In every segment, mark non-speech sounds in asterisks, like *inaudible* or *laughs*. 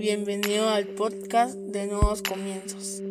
Bienvenido al podcast de Nuevos Comienzos.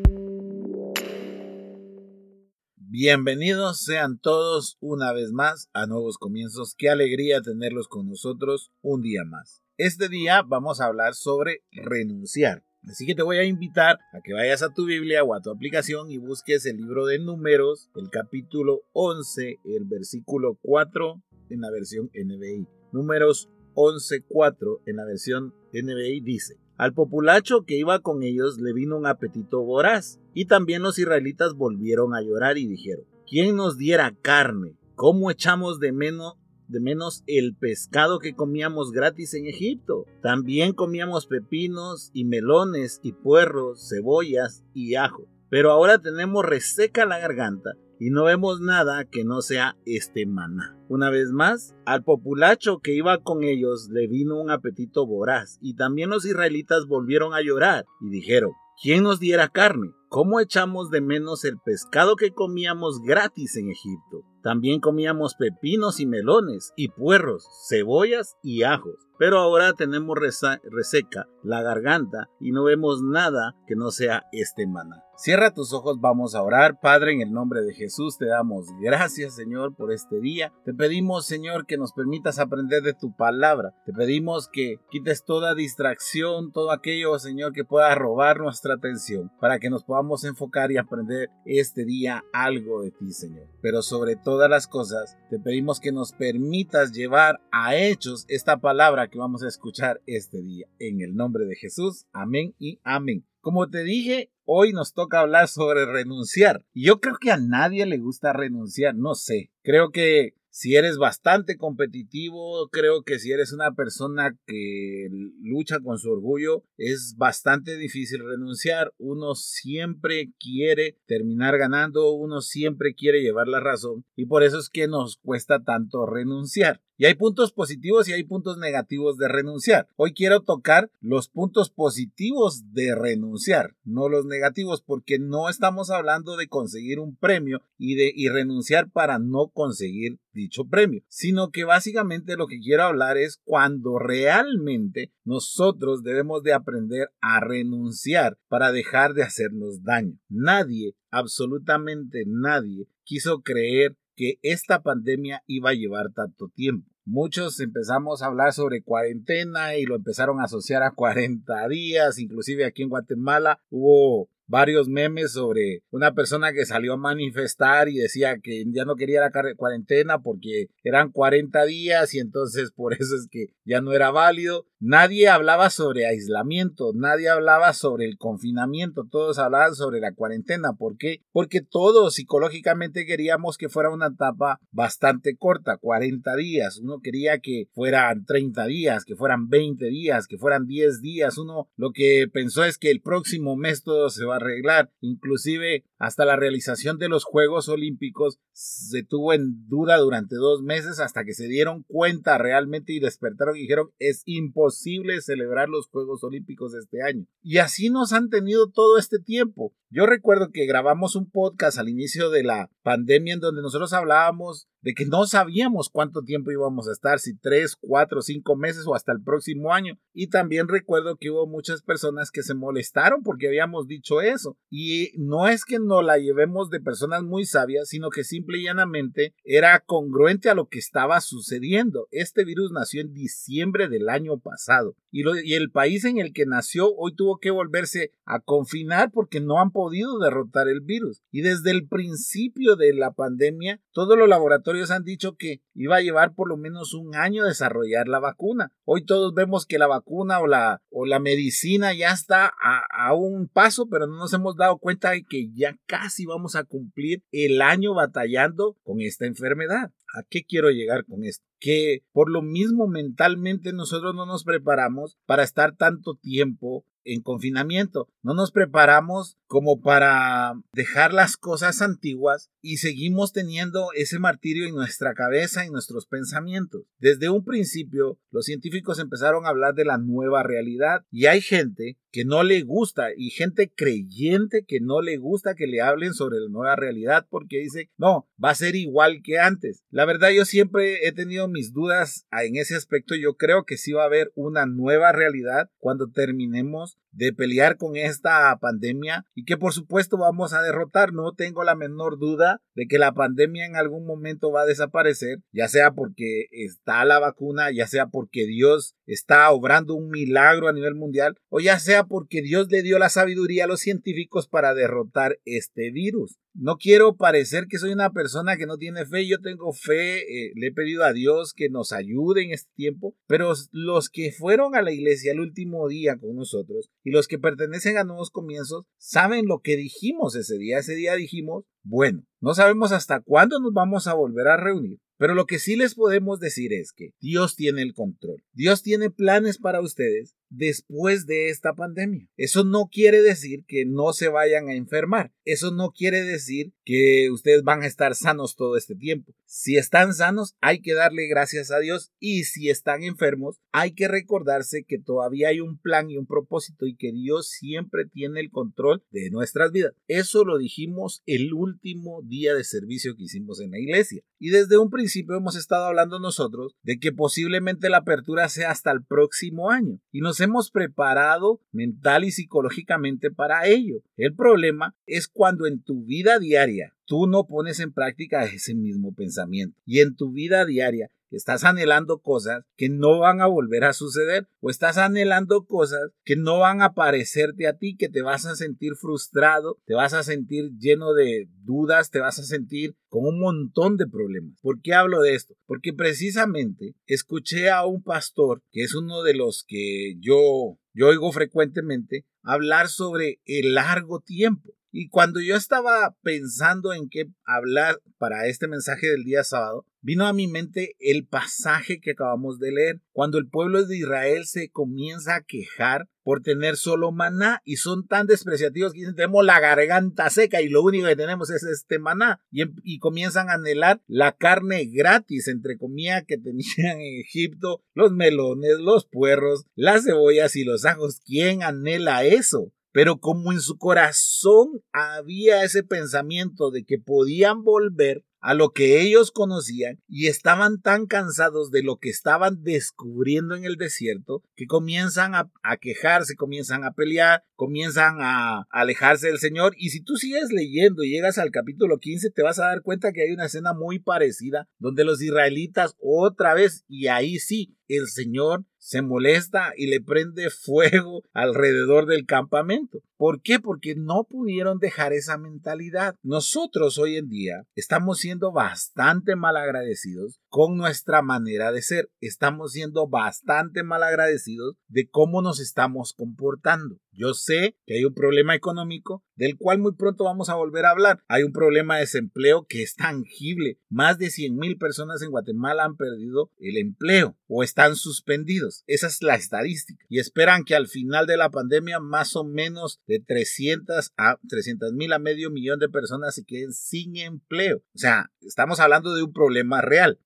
Bienvenidos sean todos una vez más a Nuevos Comienzos. Qué alegría tenerlos con nosotros un día más. Este día vamos a hablar sobre renunciar. Así que te voy a invitar a que vayas a tu Biblia o a tu aplicación y busques el libro de Números, el capítulo 11, el versículo 4 en la versión NBI. Números 11.4 en la versión NBI dice, al populacho que iba con ellos le vino un apetito voraz, y también los israelitas volvieron a llorar y dijeron, ¿quién nos diera carne? ¿Cómo echamos de menos, de menos el pescado que comíamos gratis en Egipto? También comíamos pepinos y melones y puerros, cebollas y ajo. Pero ahora tenemos reseca la garganta y no vemos nada que no sea este maná. Una vez más, al populacho que iba con ellos le vino un apetito voraz, y también los israelitas volvieron a llorar y dijeron, ¿quién nos diera carne? ¿Cómo echamos de menos el pescado que comíamos gratis en Egipto? También comíamos pepinos y melones, y puerros, cebollas y ajos. Pero ahora tenemos reseca la garganta y no vemos nada que no sea este maná. Cierra tus ojos, vamos a orar. Padre, en el nombre de Jesús te damos gracias, Señor, por este día. Te pedimos, Señor, que nos permitas aprender de tu palabra. Te pedimos que quites toda distracción, todo aquello, Señor, que pueda robar nuestra atención, para que nos enfocar y aprender este día algo de ti, Señor. Pero sobre todas las cosas, te pedimos que nos permitas llevar a hechos esta palabra que vamos a escuchar este día. En el nombre de Jesús, amén y amén. Como te dije, hoy nos toca hablar sobre renunciar. Y yo creo que a nadie le gusta renunciar, no sé. Creo que si eres bastante competitivo, creo que si eres una persona que lucha con su orgullo, es bastante difícil renunciar. Uno siempre quiere terminar ganando, uno siempre quiere llevar la razón y por eso es que nos cuesta tanto renunciar. Y hay puntos positivos y hay puntos negativos de renunciar. Hoy quiero tocar los puntos positivos de renunciar, no los negativos, porque no estamos hablando de conseguir un premio y de y renunciar para no conseguir dicho premio, sino que básicamente lo que quiero hablar es cuando realmente nosotros debemos de aprender a renunciar para dejar de hacernos daño. Nadie, absolutamente nadie, quiso creer que esta pandemia iba a llevar tanto tiempo. Muchos empezamos a hablar sobre cuarentena y lo empezaron a asociar a 40 días, inclusive aquí en Guatemala hubo varios memes sobre una persona que salió a manifestar y decía que ya no quería la cuarentena porque eran 40 días y entonces por eso es que ya no era válido. Nadie hablaba sobre aislamiento, nadie hablaba sobre el confinamiento, todos hablaban sobre la cuarentena. ¿Por qué? Porque todos psicológicamente queríamos que fuera una etapa bastante corta, 40 días. Uno quería que fueran 30 días, que fueran 20 días, que fueran 10 días. Uno lo que pensó es que el próximo mes todo se va arreglar. Inclusive hasta la realización de los Juegos Olímpicos se tuvo en duda durante dos meses hasta que se dieron cuenta realmente y despertaron y dijeron es imposible celebrar los Juegos Olímpicos este año. Y así nos han tenido todo este tiempo. Yo recuerdo que grabamos un podcast al inicio de la pandemia en donde nosotros hablábamos de que no sabíamos cuánto tiempo íbamos a estar, si tres, cuatro, cinco meses o hasta el próximo año. Y también recuerdo que hubo muchas personas que se molestaron porque habíamos dicho eso. Y no es que no la llevemos de personas muy sabias, sino que simple y llanamente era congruente a lo que estaba sucediendo. Este virus nació en diciembre del año pasado y, y el país en el que nació hoy tuvo que volverse a confinar porque no han podido derrotar el virus. Y desde el principio de la pandemia, todos los laboratorios han dicho que iba a llevar por lo menos un año desarrollar la vacuna. Hoy todos vemos que la vacuna o la, o la medicina ya está a, a un paso, pero no nos hemos dado cuenta de que ya casi vamos a cumplir el año batallando con esta enfermedad. ¿A qué quiero llegar con esto? Que por lo mismo mentalmente nosotros no nos preparamos para estar tanto tiempo en confinamiento. No nos preparamos como para dejar las cosas antiguas y seguimos teniendo ese martirio en nuestra cabeza y nuestros pensamientos. Desde un principio, los científicos empezaron a hablar de la nueva realidad y hay gente que no le gusta y gente creyente que no le gusta que le hablen sobre la nueva realidad porque dice, no, va a ser igual que antes. La verdad yo siempre he tenido mis dudas en ese aspecto. Yo creo que sí va a haber una nueva realidad cuando terminemos de pelear con esta pandemia y que por supuesto vamos a derrotar. No tengo la menor duda de que la pandemia en algún momento va a desaparecer, ya sea porque está la vacuna, ya sea porque Dios está obrando un milagro a nivel mundial o ya sea porque Dios le dio la sabiduría a los científicos para derrotar este virus. No quiero parecer que soy una persona que no tiene fe. Yo tengo fe, eh, le he pedido a Dios que nos ayude en este tiempo. Pero los que fueron a la iglesia el último día con nosotros y los que pertenecen a nuevos comienzos saben lo que dijimos ese día. Ese día dijimos, bueno, no sabemos hasta cuándo nos vamos a volver a reunir. Pero lo que sí les podemos decir es que Dios tiene el control. Dios tiene planes para ustedes después de esta pandemia. Eso no quiere decir que no se vayan a enfermar. Eso no quiere decir que ustedes van a estar sanos todo este tiempo. Si están sanos, hay que darle gracias a Dios y si están enfermos, hay que recordarse que todavía hay un plan y un propósito y que Dios siempre tiene el control de nuestras vidas. Eso lo dijimos el último día de servicio que hicimos en la iglesia. Y desde un principio hemos estado hablando nosotros de que posiblemente la apertura sea hasta el próximo año y nos hemos preparado mental y psicológicamente para ello. El problema es cuando en tu vida diaria tú no pones en práctica ese mismo pensamiento y en tu vida diaria estás anhelando cosas que no van a volver a suceder o estás anhelando cosas que no van a parecerte a ti, que te vas a sentir frustrado, te vas a sentir lleno de dudas, te vas a sentir con un montón de problemas. ¿Por qué hablo de esto? Porque precisamente escuché a un pastor, que es uno de los que yo, yo oigo frecuentemente, hablar sobre el largo tiempo. Y cuando yo estaba pensando en qué hablar para este mensaje del día sábado, vino a mi mente el pasaje que acabamos de leer, cuando el pueblo de Israel se comienza a quejar por tener solo maná y son tan despreciativos que dicen tenemos la garganta seca y lo único que tenemos es este maná y, em, comienzan a anhelar la carne gratis entre comillas que tenían en Egipto, los melones, los puerros, las cebollas y los ajos. ¿Quién anhela eso? Pero como en su corazón había ese pensamiento de que podían volver a lo que ellos conocían y estaban tan cansados de lo que estaban descubriendo en el desierto que comienzan a, quejarse, comienzan a pelear, comienzan a, alejarse del Señor. Y si tú sigues leyendo y llegas al capítulo 15, te vas a dar cuenta que hay una escena muy parecida donde los israelitas otra vez, y ahí sí, el Señor se molesta y le prende fuego *laughs* alrededor del campamento. ¿Por qué? Porque no pudieron dejar esa mentalidad. Nosotros hoy en día estamos siendo bastante mal agradecidos con nuestra manera de ser. Estamos siendo bastante mal agradecidos de cómo nos estamos comportando. Yo sé que hay un problema económico del cual muy pronto vamos a volver a hablar. Hay un problema de desempleo que es tangible. Más de 100 mil personas en Guatemala han perdido el empleo o están suspendidos. Esa es la estadística. Y esperan que al final de la pandemia más o menos de 300 a 300 mil a medio millón de personas se queden sin empleo. O sea, estamos hablando de un problema real.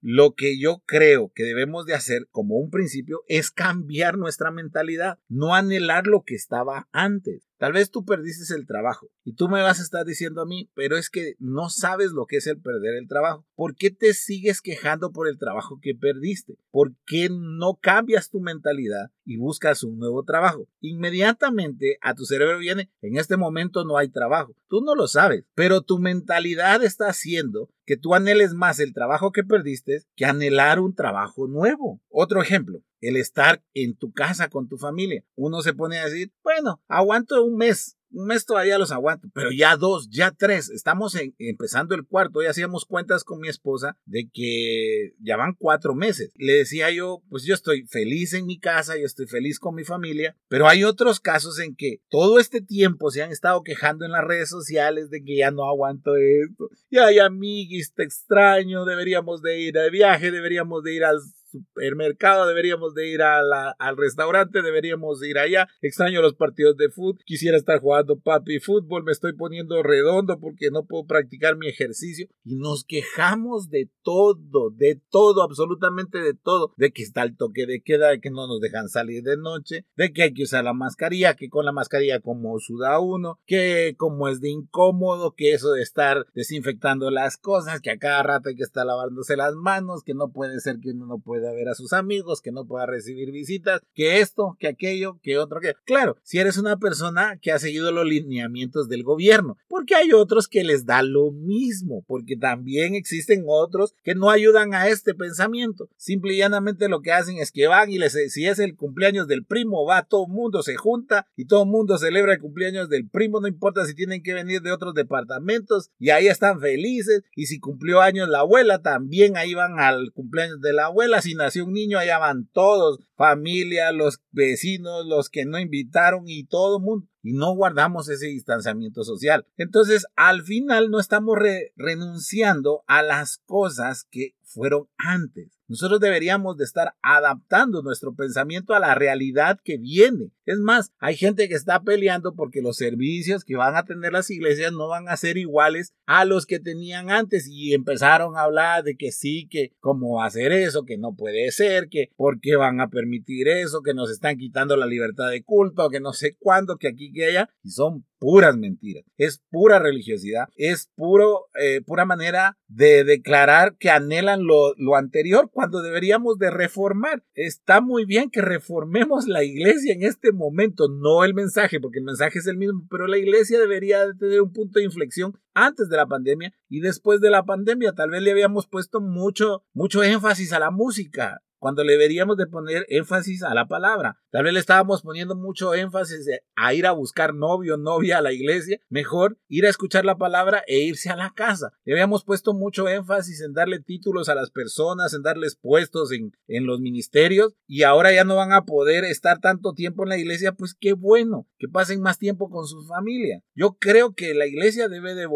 Lo que yo creo que debemos de hacer como un principio es cambiar nuestra mentalidad, no anhelarlo que estaba antes. Tal vez tú perdiste el trabajo y tú me vas a estar diciendo a mí, pero es que no sabes lo que es el perder el trabajo. ¿Por qué te sigues quejando por el trabajo que perdiste? ¿Por qué no cambias tu mentalidad y buscas un nuevo trabajo? Inmediatamente a tu cerebro viene, en este momento no hay trabajo. Tú no lo sabes, pero tu mentalidad está haciendo que tú anheles más el trabajo que perdiste que anhelar un trabajo nuevo. Otro ejemplo, el estar en tu casa con tu familia. Uno se pone a decir, bueno, aguanto un mes, un mes todavía los aguanto, pero ya dos, ya tres, estamos empezando el cuarto, hoy hacíamos cuentas con mi esposa de que ya van cuatro meses. Le decía yo, pues yo estoy feliz en mi casa, yo estoy feliz con mi familia, pero hay otros casos en que todo este tiempo se han estado quejando en las redes sociales de que ya no aguanto esto, ya hay amiguis, te extraño, deberíamos de ir de viaje, deberíamos de ir al supermercado, deberíamos de ir a la, al restaurante, deberíamos ir allá. Extraño los partidos de fútbol, quisiera estar jugando papi fútbol, me estoy poniendo redondo porque no puedo practicar mi ejercicio. Y nos quejamos de todo, de todo, absolutamente de todo, de que está el toque de queda, de que no nos dejan salir de noche, de que hay que usar la mascarilla, que con la mascarilla como suda uno, que como es de incómodo, que eso de estar desinfectando las cosas, que a cada rato hay que estar lavándose las manos, que no puede ser que uno no pueda ver a sus amigos, que no pueda recibir visitas, que esto, que aquello, que otro, que... Claro, si eres una persona que ha seguido los lineamientos del gobierno, porque hay otros que les da lo mismo, porque también existen otros que no ayudan a este pensamiento. Simple y llanamente lo que hacen es que van y les, si es el cumpleaños del primo, va todo mundo, se junta y todo mundo celebra el cumpleaños del primo, no importa si tienen que venir de otros departamentos y ahí están felices y si cumplió años la abuela, también ahí van al cumpleaños de la abuela, si nació un niño, allá van todos, familia, los vecinos, los que no invitaron y todo el mundo y no guardamos ese distanciamiento social. Entonces, al final no estamos renunciando a las cosas que fueron antes. Nosotros deberíamos de estar adaptando nuestro pensamiento a la realidad que viene. Es más, hay gente que está peleando porque los servicios que van a tener las iglesias no van a ser iguales a los que tenían antes y empezaron a hablar de que sí, que cómo va a ser eso, que no puede ser, que por qué van a permitir eso, que nos están quitando la libertad de culto, que no sé cuándo, que aquí, que allá, y son puras mentiras, es pura religiosidad, es puro, eh, pura manera de declarar que anhelan lo, lo anterior cuando deberíamos de reformar. Está muy bien que reformemos la iglesia en este momento, no el mensaje, porque el mensaje es el mismo, pero la iglesia debería de tener un punto de inflexión antes de la pandemia y después de la pandemia. Tal vez le habíamos puesto mucho, mucho énfasis a la música cuando le deberíamos de poner énfasis a la palabra. Tal vez le estábamos poniendo mucho énfasis a ir a buscar novio, novia a la iglesia. Mejor ir a escuchar la palabra e irse a la casa. Le habíamos puesto mucho énfasis en darle títulos a las personas, en darles puestos en, en los ministerios y ahora ya no van a poder estar tanto tiempo en la iglesia. Pues qué bueno, que pasen más tiempo con su familia. Yo creo que la iglesia debe de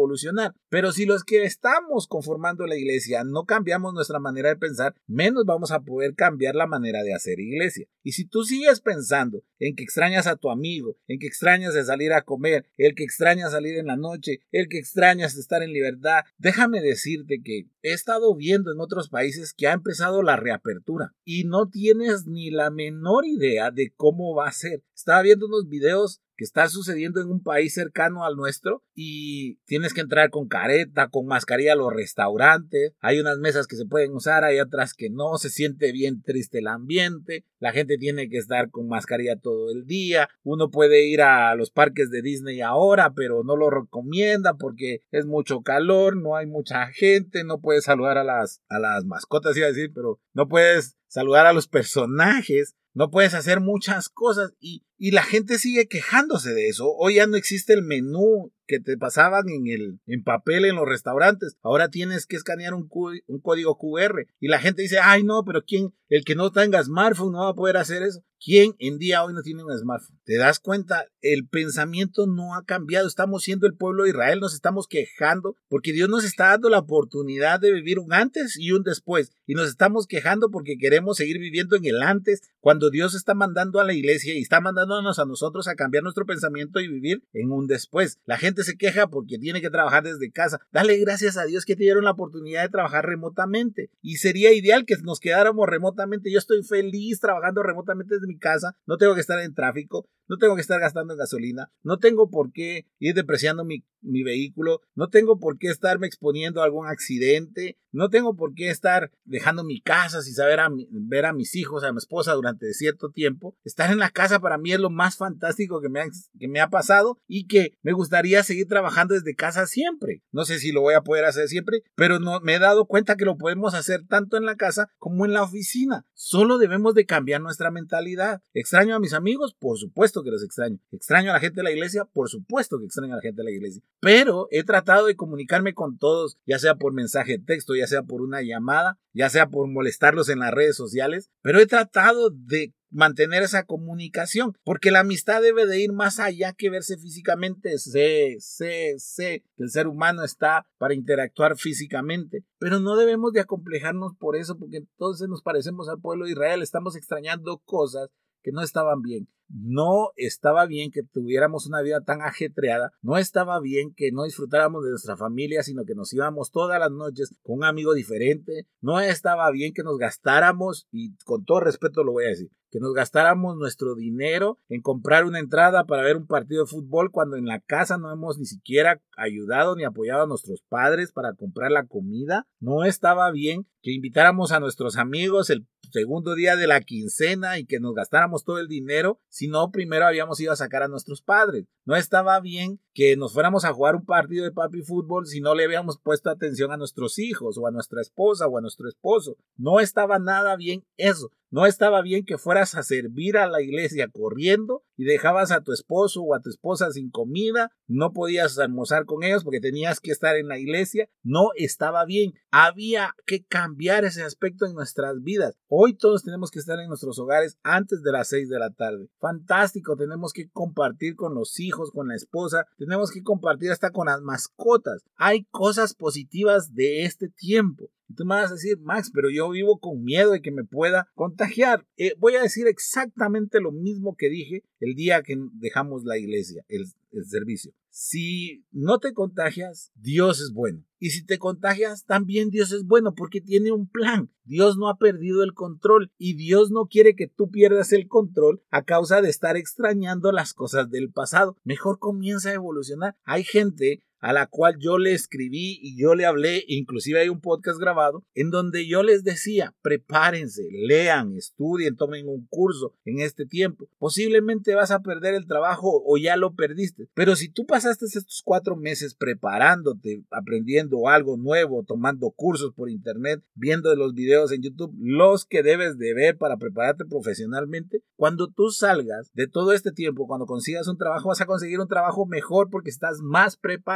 pero si los que estamos conformando la iglesia no cambiamos nuestra manera de pensar, menos vamos a poder cambiar la manera de hacer iglesia. Y si tú sigues pensando en que extrañas a tu amigo, en que extrañas de salir a comer, el que extraña salir en la noche, el que extrañas estar en libertad, déjame decirte que he estado viendo en otros países que ha empezado la reapertura y no tienes ni la menor idea de cómo va a ser. Estaba viendo unos videos que está sucediendo en un país cercano al nuestro y tienes que entrar con careta, con mascarilla a los restaurantes, hay unas mesas que se pueden usar, hay otras que no, se siente bien triste el ambiente, la gente tiene que estar con mascarilla todo el día, uno puede ir a los parques de Disney ahora, pero no lo recomienda porque es mucho calor, no hay mucha gente, no puedes saludar a las, a las mascotas, iba a decir, pero no puedes saludar a los personajes, no puedes hacer muchas cosas y, y, la gente sigue quejándose de eso. Hoy ya no existe el menú que te pasaban en el en papel en los restaurantes. Ahora tienes que escanear un, un código QR y la gente dice, ay no, pero ¿quién? El que no tenga smartphone no va a poder hacer eso. ¿Quién en día hoy no tiene un smartphone? ¿Te das cuenta? El pensamiento no ha cambiado. Estamos siendo el pueblo de Israel, nos estamos quejando porque Dios nos está dando la oportunidad de vivir un antes y un después. Y nos estamos quejando porque queremos seguir viviendo en el antes cuando Dios está mandando a la iglesia y está a nosotros a cambiar nuestro pensamiento y vivir en un después. La gente se queja porque tiene que trabajar desde casa. Dale gracias a Dios que te dieron la oportunidad de trabajar remotamente. Y sería ideal que nos quedáramos remotamente. Yo estoy feliz trabajando remotamente desde mi casa, no tengo que estar en tráfico, no tengo que estar gastando gasolina, no tengo por qué ir depreciando mi, mi vehículo, no tengo por qué estarme exponiendo a algún accidente, no tengo por qué estar dejando mi casa sin saber a ver a mis hijos, a mi esposa durante cierto tiempo. Estar en la casa para mí es lo más fantástico que me, ha, que me ha pasado y que me gustaría seguir trabajando desde casa siempre. No sé si lo voy a poder hacer siempre, pero no, me he dado cuenta que lo podemos hacer tanto en la casa como en la oficina. Solo debemos de cambiar nuestra mentalidad. ¿Extraño a mis amigos? Por supuesto que los extraño. ¿Extraño a la gente de la iglesia? Por supuesto que extraño a la gente de la iglesia. Pero he tratado de comunicarme con todos, ya sea por mensaje de texto, ya sea por una llamada, ya sea por molestarlos en las redes sociales, pero he tratado de mantener esa comunicación, porque la amistad debe de ir más allá que verse físicamente. Sé, sé, sé que el ser humano está para interactuar físicamente, pero no debemos de acomplejarnos por eso, porque entonces nos parecemos al pueblo de Israel, estamos extrañando cosas que no estaban bien. No estaba bien que tuviéramos una vida tan ajetreada, no estaba bien que no disfrutáramos de nuestra familia, sino que nos íbamos todas las noches con un amigo diferente, no estaba bien que nos gastáramos, y con todo respeto lo voy a decir, que nos gastáramos nuestro dinero en comprar una entrada para ver un partido de fútbol cuando en la casa no hemos ni siquiera ayudado ni apoyado a nuestros padres para comprar la comida. No estaba bien que invitáramos a nuestros amigos el segundo día de la quincena y que nos gastáramos todo el dinero si no primero habíamos ido a sacar a nuestros padres. No estaba bien que nos fuéramos a jugar un partido de papi fútbol si no le habíamos puesto atención a nuestros hijos o a nuestra esposa o a nuestro esposo. No estaba nada bien eso. No estaba bien que fueras a servir a la iglesia corriendo y dejabas a tu esposo o a tu esposa sin comida, no podías almorzar con ellos porque tenías que estar en la iglesia. No estaba bien. Había que cambiar ese aspecto en nuestras vidas. Hoy todos tenemos que estar en nuestros hogares antes de las seis de la tarde. Fantástico, tenemos que compartir con los hijos, con la esposa, tenemos que compartir hasta con las mascotas. Hay cosas positivas de este tiempo. Tú me vas a decir, Max, pero yo vivo con miedo de que me pueda contagiar. Eh, voy a decir exactamente lo mismo que dije el día que dejamos la iglesia, el, servicio. Si no te contagias, Dios es bueno. Y si te contagias, también Dios es bueno porque tiene un plan. Dios no ha perdido el control y Dios no quiere que tú pierdas el control a causa de estar extrañando las cosas del pasado. Mejor comienza a evolucionar. Hay gente a la cual yo le escribí y yo le hablé, inclusive hay un podcast grabado, en donde yo les decía, prepárense, lean, estudien, tomen un curso en este tiempo. Posiblemente vas a perder el trabajo o ya lo perdiste, pero si tú pasaste estos cuatro meses preparándote, aprendiendo algo nuevo, tomando cursos por internet, viendo los videos en YouTube, los que debes de ver para prepararte profesionalmente, cuando tú salgas de todo este tiempo, cuando consigas un trabajo, vas a conseguir un trabajo mejor porque estás más preparado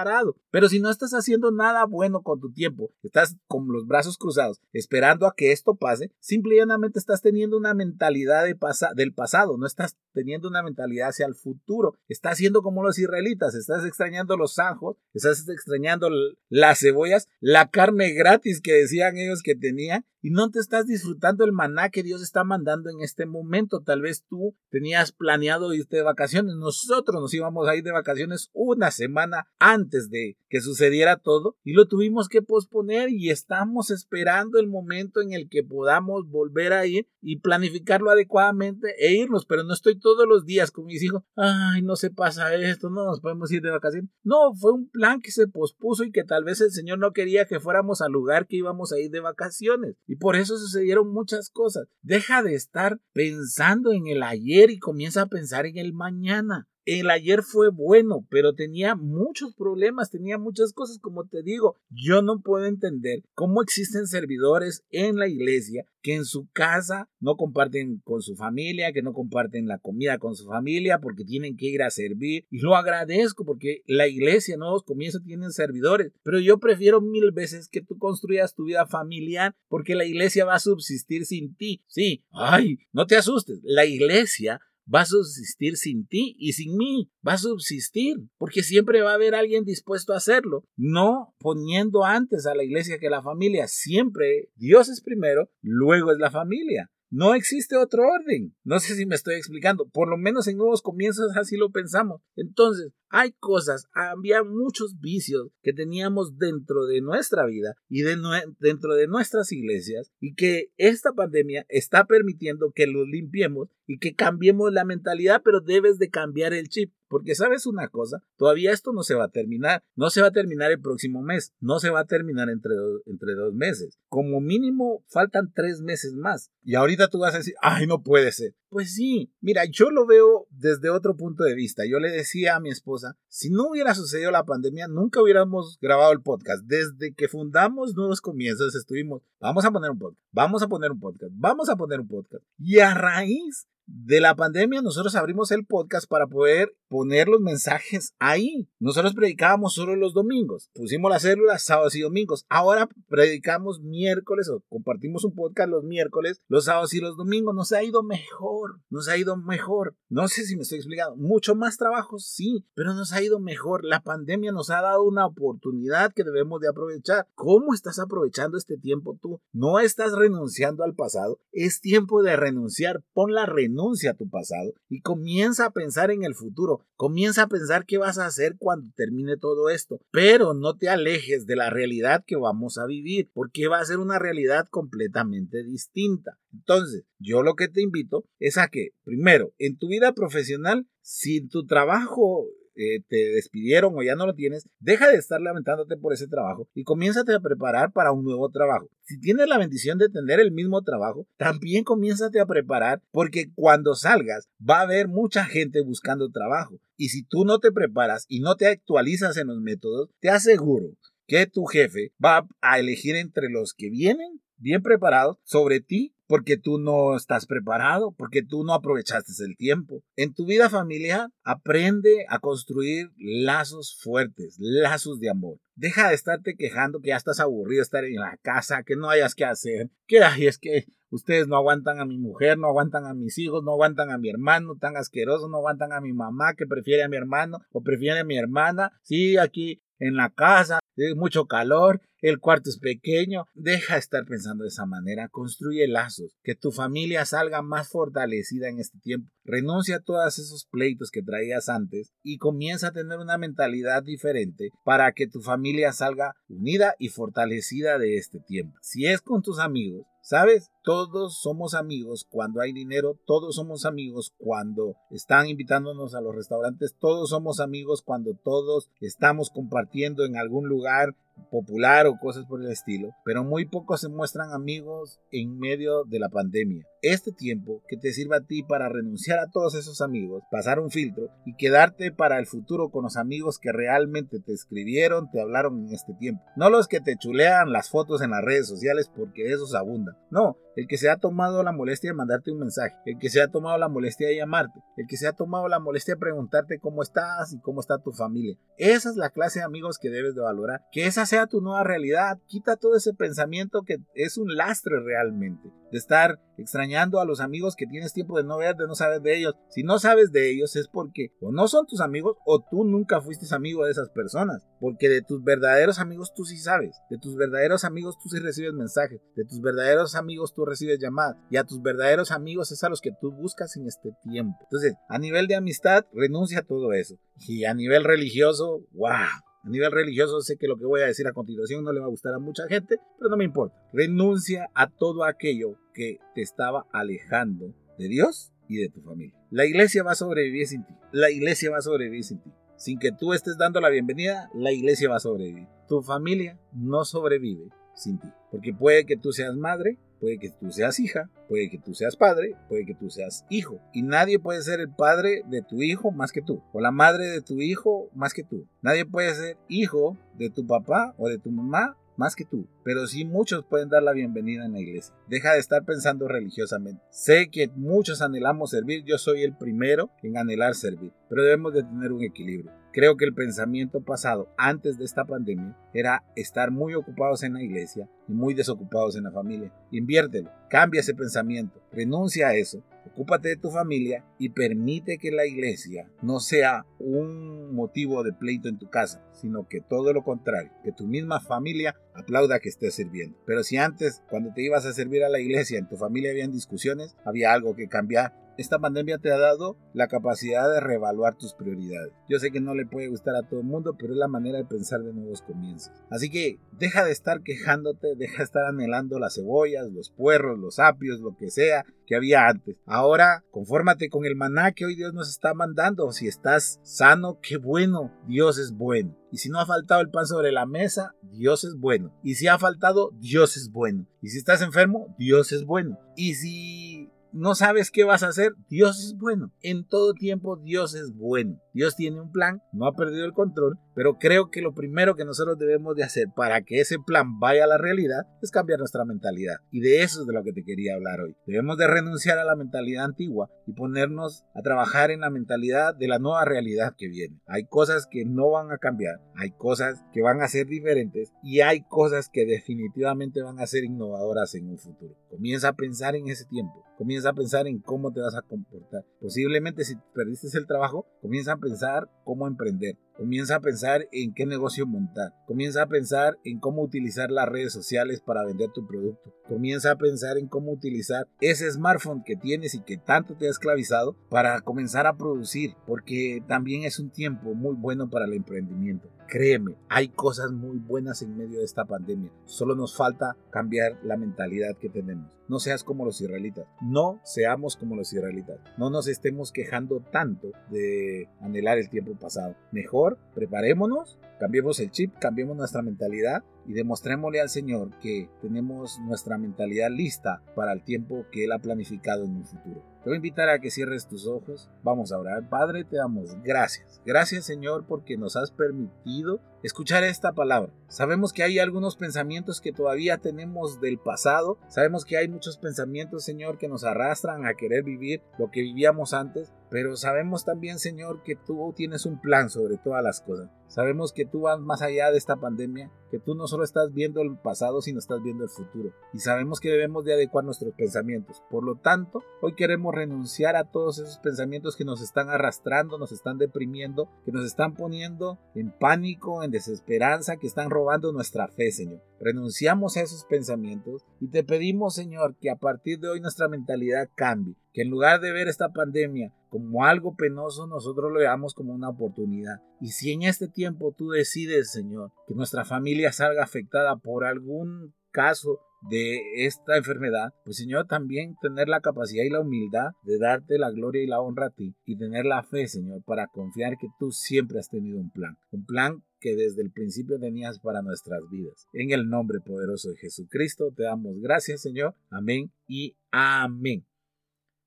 pero si no estás haciendo nada bueno con tu tiempo, estás con los brazos cruzados esperando a que esto pase, simplemente estás teniendo una mentalidad de del pasado, no estás teniendo una mentalidad hacia el futuro. Estás haciendo como los israelitas, estás extrañando los ajos, estás extrañando las cebollas, la carne gratis que decían ellos que tenían y no te estás disfrutando el maná que Dios está mandando en este momento. Tal vez tú tenías planeado irte de vacaciones. Nosotros nos íbamos a ir de vacaciones una semana antes de que sucediera todo y lo tuvimos que posponer y estamos esperando el momento en el que podamos volver a ir y planificarlo adecuadamente e irnos. Pero no estoy todos los días con mis hijos. Ay, no se pasa esto, no nos podemos ir de vacaciones. No, fue un plan que se pospuso y que tal vez el Señor no quería que fuéramos al lugar que íbamos a ir de vacaciones. Por eso sucedieron muchas cosas. Deja de estar pensando en el ayer y comienza a pensar en el mañana. El ayer fue bueno, pero tenía muchos problemas, tenía muchas cosas, como te digo. Yo no puedo entender cómo existen servidores en la iglesia que en su casa no comparten con su familia, que no comparten la comida con su familia porque tienen que ir a servir. Y lo agradezco porque la iglesia, nuevos comienzos, tienen servidores. Pero yo prefiero mil veces que tú construyas tu vida familiar porque la iglesia va a subsistir sin ti. Sí, ay, no te asustes. La iglesia va a subsistir sin ti y sin mí, va a subsistir, porque siempre va a haber alguien dispuesto a hacerlo, no poniendo antes a la iglesia que la familia, siempre Dios es primero, luego es la familia. No existe otro orden. No sé si me estoy explicando. Por lo menos en nuevos comienzos así lo pensamos. Entonces, hay cosas, había muchos vicios que teníamos dentro de nuestra vida y dentro de nuestras iglesias y que esta pandemia está permitiendo que los limpiemos y que cambiemos la mentalidad, pero debes de cambiar el chip. Porque sabes una cosa, todavía esto no se va a terminar, no se va a terminar el próximo mes, no se va a terminar entre, entre dos meses. Como mínimo faltan tres meses más. Y ahorita tú vas a decir, ay, no puede ser. Pues sí, mira, yo lo veo desde otro punto de vista. Yo le decía a mi esposa, si no hubiera sucedido la pandemia, nunca hubiéramos grabado el podcast. Desde que fundamos Nuevos Comienzos estuvimos, vamos a poner un podcast, vamos a poner un podcast, vamos a poner un podcast. Y a raíz de la pandemia nosotros abrimos el podcast para poder poner los mensajes ahí. Nosotros predicábamos solo los domingos, pusimos las células sábados y domingos. Ahora predicamos miércoles o compartimos un podcast los miércoles, los sábados y los domingos. Nos ha ido mejor, nos ha ido mejor. No sé si me estoy explicando. Mucho más trabajo, sí, pero nos ha ido mejor. La pandemia nos ha dado una oportunidad que debemos de aprovechar. ¿Cómo estás aprovechando este tiempo tú? No estás renunciando al pasado. Es tiempo de renunciar. Pon la renuncia a tu pasado y comienza a pensar en el futuro. Comienza a pensar qué vas a hacer cuando termine todo esto, pero no te alejes de la realidad que vamos a vivir, porque va a ser una realidad completamente distinta. Entonces, yo lo que te invito es a que, primero, en tu vida profesional, si tu trabajo eh, te despidieron o ya no lo tienes, deja de estar lamentándote por ese trabajo y comiénzate a preparar para un nuevo trabajo. Si tienes la bendición de tener el mismo trabajo, también comiénzate a preparar porque cuando salgas va a haber mucha gente buscando trabajo. Y si tú no te preparas y no te actualizas en los métodos, te aseguro que tu jefe va a elegir entre los que vienen bien preparados sobre ti porque tú no estás preparado, porque tú no aprovechaste el tiempo. En tu vida familiar, aprende a construir lazos fuertes, lazos de amor. Deja de estarte quejando que ya estás aburrido de estar en la casa, que no hayas que hacer, que ay, es que ustedes no aguantan a mi mujer, no aguantan a mis hijos, no aguantan a mi hermano tan asqueroso, no aguantan a mi mamá que prefiere a mi hermano o prefiere a mi hermana. Sí, aquí en la casa, mucho calor, el cuarto es pequeño. Deja de estar pensando de esa manera, construye lazos, que tu familia salga más fortalecida en este tiempo. Renuncia a todos esos pleitos que traías antes y comienza a tener una mentalidad diferente para que tu familia salga unida y fortalecida de este tiempo. Si es con tus amigos, ¿Sabes? Todos somos amigos cuando hay dinero, todos somos amigos cuando están invitándonos a los restaurantes, todos somos amigos cuando todos estamos compartiendo en algún lugar popular o cosas por el estilo, pero muy pocos se muestran amigos en medio de la pandemia. Este tiempo que te sirva a ti para renunciar a todos esos amigos, pasar un filtro y quedarte para el futuro con los amigos que realmente te escribieron, te hablaron en este tiempo. No los que te chulean las fotos en las redes sociales porque esos abundan. No, el que se ha tomado la molestia de mandarte un mensaje, el que se ha tomado la molestia de llamarte, el que se ha tomado la molestia de preguntarte cómo estás y cómo está tu familia. Esa es la clase de amigos que debes de valorar. Que esa sea tu nueva realidad. Quita todo ese pensamiento que es un lastre realmente. De estar extrañando a los amigos que tienes tiempo de no ver, de no saber de ellos. Si no sabes de ellos es porque o no son tus amigos o tú nunca fuiste amigo de esas personas. Porque de tus verdaderos amigos tú sí sabes. De tus verdaderos amigos tú sí recibes mensajes. De tus verdaderos amigos recibes llamadas. Y a tus verdaderos amigos es a los que tú buscas en este tiempo. Entonces, a nivel de amistad, renuncia a todo eso. Y a nivel religioso, wow a nivel religioso sé que lo que voy a decir a continuación no le va a gustar a mucha gente, pero no me importa. Renuncia a todo aquello que te estaba alejando de Dios y de tu familia. La iglesia va a sobrevivir sin ti. La iglesia va a sobrevivir sin ti. Sin que tú estés dando la bienvenida, la iglesia va a sobrevivir. Tu familia no sobrevive sin ti. Porque puede que tú seas madre, Puede que tú seas hija, puede que tú seas padre, puede que tú seas hijo. Y nadie puede ser el padre de tu hijo más que tú. O la madre de tu hijo más que tú. Nadie puede ser hijo de tu papá o de tu mamá más que tú, pero sí muchos pueden dar la bienvenida en la iglesia. Deja de estar pensando religiosamente. Sé que muchos anhelamos servir, yo soy el primero en anhelar servir, pero debemos de tener un equilibrio. Creo que el pensamiento pasado antes de esta pandemia era estar muy ocupados en la iglesia y muy desocupados en la familia. Inviértelo, cambia ese pensamiento, renuncia a eso Ocúpate de tu familia y permite que la iglesia no sea un motivo de pleito en tu casa, sino que todo lo contrario, que tu misma familia aplauda que estés sirviendo. Pero si antes, cuando te ibas a servir a la iglesia, en tu familia habían discusiones, había algo que cambiar, esta pandemia te ha dado la capacidad de reevaluar tus prioridades. Yo sé que no le puede gustar a todo el mundo, pero es la manera de pensar de nuevos comienzos. Así que deja de estar quejándote, deja de estar anhelando las cebollas, los puerros, los apios, lo que sea que había antes. Ahora, confórmate con el maná que hoy Dios nos está mandando. Si estás sano, qué bueno, Dios es bueno. Y si no ha faltado el pan sobre la mesa, Dios es bueno. Y si ha faltado, Dios es bueno. Y si estás enfermo, Dios es bueno. Y si no sabes qué vas a hacer, Dios es bueno. En todo tiempo Dios es bueno. Dios tiene un plan, no ha perdido el control, pero creo que lo primero que nosotros debemos de hacer para que ese plan vaya a la realidad es cambiar nuestra mentalidad. Y de eso es de lo que te quería hablar hoy. Debemos de renunciar a la mentalidad antigua y ponernos a trabajar en la mentalidad de la nueva realidad que viene. Hay cosas que no van a cambiar, hay cosas que van a ser diferentes y hay cosas que definitivamente van a ser innovadoras en un futuro. Comienza a pensar en ese tiempo. Comienza a pensar en cómo te vas a comportar. Posiblemente si perdiste el trabajo, comienza a pensar cómo emprender. Comienza a pensar en qué negocio montar. Comienza a pensar en cómo utilizar las redes sociales para vender tu producto. Comienza a pensar en cómo utilizar ese smartphone que tienes y que tanto te ha esclavizado para comenzar a producir, porque también es un tiempo muy bueno para el emprendimiento. Créeme, hay cosas muy buenas en medio de esta pandemia. Solo nos falta cambiar la mentalidad que tenemos. No seas como los israelitas. No seamos como los israelitas. No nos estemos quejando tanto de anhelar el tiempo pasado. Mejor preparémonos, cambiemos el chip, cambiemos nuestra mentalidad y demostrémosle al Señor que tenemos nuestra mentalidad lista para el tiempo que Él ha planificado en un futuro. Te voy a invitar a que cierres tus ojos. Vamos a orar. Padre, te damos gracias. Gracias Señor porque nos has permitido escuchar esta palabra. Sabemos que hay algunos pensamientos que todavía tenemos del pasado. Sabemos que hay muchos pensamientos, Señor, que nos arrastran a querer vivir lo que vivíamos antes. Pero sabemos también, Señor, que tú tienes un plan sobre todas las cosas. Sabemos que tú vas más allá de esta pandemia, que tú no solo estás viendo el pasado, sino estás viendo el futuro. Y sabemos que debemos de adecuar nuestros pensamientos. Por lo tanto, hoy queremos renunciar a todos esos pensamientos que nos están arrastrando, nos están deprimiendo, que nos están poniendo en pánico, en desesperanza, que están robando nuestra fe, Señor. Renunciamos a esos pensamientos y te pedimos, Señor, que a partir de hoy nuestra mentalidad cambie, que en lugar de ver esta pandemia como algo penoso, nosotros lo veamos como una oportunidad. Y si en este tiempo tú decides, Señor, que nuestra familia salga afectada por algún caso de esta enfermedad, pues Señor, también tener la capacidad y la humildad de darte la gloria y la honra a ti y tener la fe, Señor, para confiar que tú siempre has tenido un plan, un plan que desde el principio tenías para nuestras vidas. En el nombre poderoso de Jesucristo te damos gracias, Señor. Amén y amén.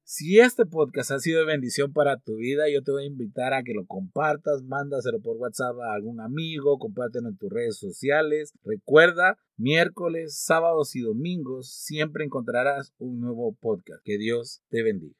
Si este podcast ha sido de bendición para tu vida, yo te voy a invitar a que lo compartas, mándaselo por WhatsApp a algún amigo, compártelo en tus redes sociales. Recuerda, miércoles, sábados y domingos siempre encontrarás un nuevo podcast. Que Dios te bendiga.